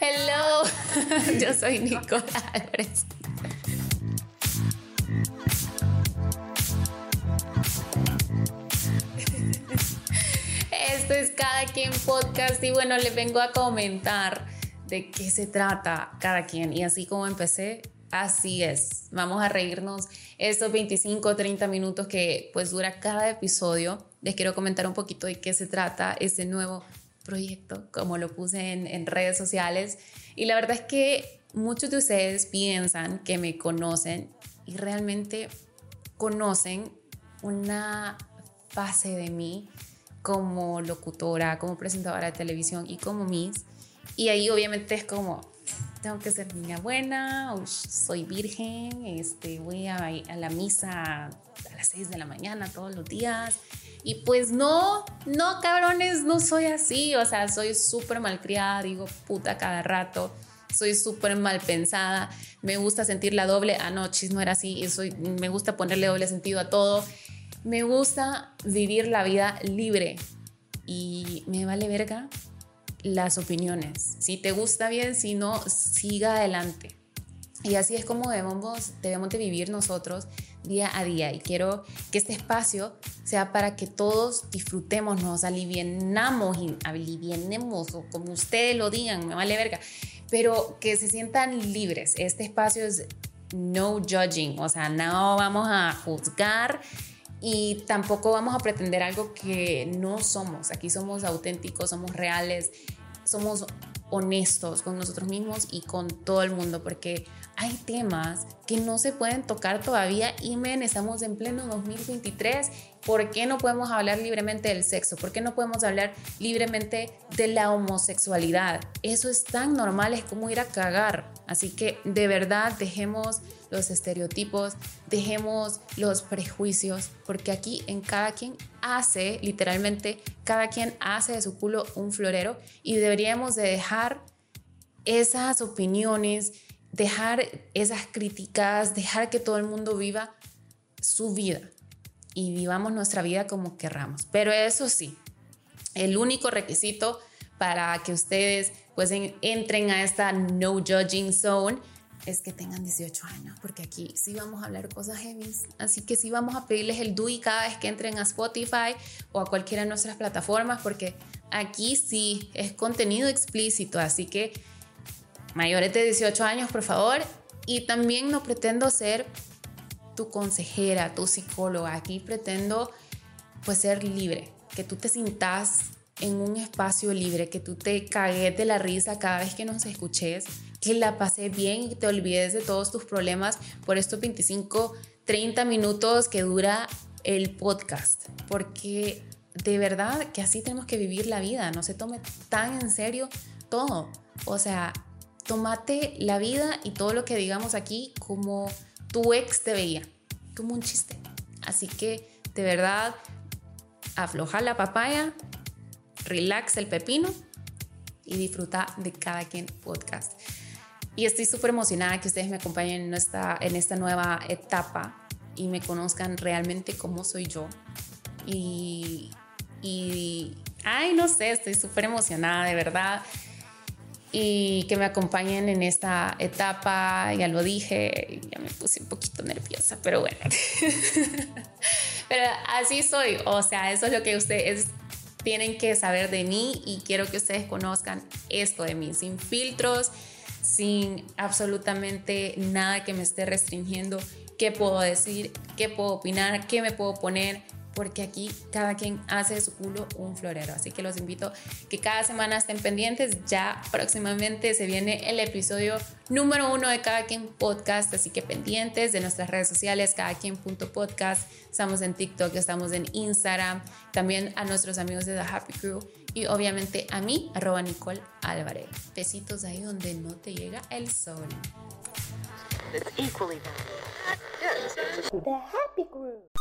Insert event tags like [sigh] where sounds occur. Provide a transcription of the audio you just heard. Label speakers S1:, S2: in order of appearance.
S1: Hello, [laughs] yo soy Nicola Álvarez. Esto es Cada quien podcast y bueno, les vengo a comentar de qué se trata cada quien. Y así como empecé, así es. Vamos a reírnos estos 25 o 30 minutos que pues dura cada episodio. Les quiero comentar un poquito de qué se trata este nuevo proyecto, como lo puse en, en redes sociales. Y la verdad es que muchos de ustedes piensan que me conocen y realmente conocen una fase de mí como locutora, como presentadora de televisión y como Miss. Y ahí obviamente es como, tengo que ser niña buena, soy virgen, este, voy a, a la misa a las 6 de la mañana todos los días. Y pues no, no, cabrones, no soy así. O sea, soy súper malcriada, digo puta cada rato. Soy súper mal pensada. Me gusta sentir la doble. Ah, no, chis, no era así. Soy, me gusta ponerle doble sentido a todo. Me gusta vivir la vida libre. Y me vale verga las opiniones. Si te gusta bien, si no, siga adelante. Y así es como debemos, debemos de vivir nosotros día a día. Y quiero que este espacio sea para que todos disfrutemos, nos alivienamos alivienemos, o como ustedes lo digan, me vale verga, pero que se sientan libres. Este espacio es no judging, o sea, no vamos a juzgar y tampoco vamos a pretender algo que no somos. Aquí somos auténticos, somos reales, somos honestos con nosotros mismos y con todo el mundo, porque hay temas que no se pueden tocar todavía y men, estamos en pleno 2023. ¿Por qué no podemos hablar libremente del sexo? ¿Por qué no podemos hablar libremente de la homosexualidad? Eso es tan normal, es como ir a cagar. Así que de verdad dejemos los estereotipos, dejemos los prejuicios, porque aquí en cada quien hace, literalmente, cada quien hace de su culo un florero y deberíamos de dejar esas opiniones, dejar esas críticas, dejar que todo el mundo viva su vida y vivamos nuestra vida como querramos. Pero eso sí, el único requisito para que ustedes pues entren a esta no judging zone es que tengan 18 años, porque aquí sí vamos a hablar cosas heavy. Así que sí vamos a pedirles el DUI cada vez que entren a Spotify o a cualquiera de nuestras plataformas, porque aquí sí es contenido explícito. Así que mayores de 18 años, por favor. Y también no pretendo ser tu consejera, tu psicóloga. Aquí pretendo pues ser libre, que tú te sintas en un espacio libre, que tú te cagues de la risa cada vez que nos escuches, que la pases bien y que te olvides de todos tus problemas por estos 25, 30 minutos que dura el podcast, porque de verdad que así tenemos que vivir la vida, no se tome tan en serio todo. O sea, tómate la vida y todo lo que digamos aquí como tu ex te veía, como un chiste. Así que de verdad, afloja la papaya, relax el pepino y disfruta de cada podcast. Y estoy súper emocionada que ustedes me acompañen en esta, en esta nueva etapa y me conozcan realmente cómo soy yo. Y, y ay, no sé, estoy súper emocionada, de verdad y que me acompañen en esta etapa, ya lo dije, ya me puse un poquito nerviosa, pero bueno. [laughs] pero así soy, o sea, eso es lo que ustedes tienen que saber de mí y quiero que ustedes conozcan esto de mí, sin filtros, sin absolutamente nada que me esté restringiendo. Qué puedo decir, qué puedo opinar, qué me puedo poner, porque aquí cada quien hace de su culo un florero. Así que los invito que cada semana estén pendientes. Ya próximamente se viene el episodio número uno de Cada quien podcast, así que pendientes de nuestras redes sociales, cada quien.podcast. Estamos en TikTok, estamos en Instagram, también a nuestros amigos de The Happy Crew y obviamente a mí, arroba Nicole Álvarez. Besitos ahí donde no te llega el sol. The Happy Crew.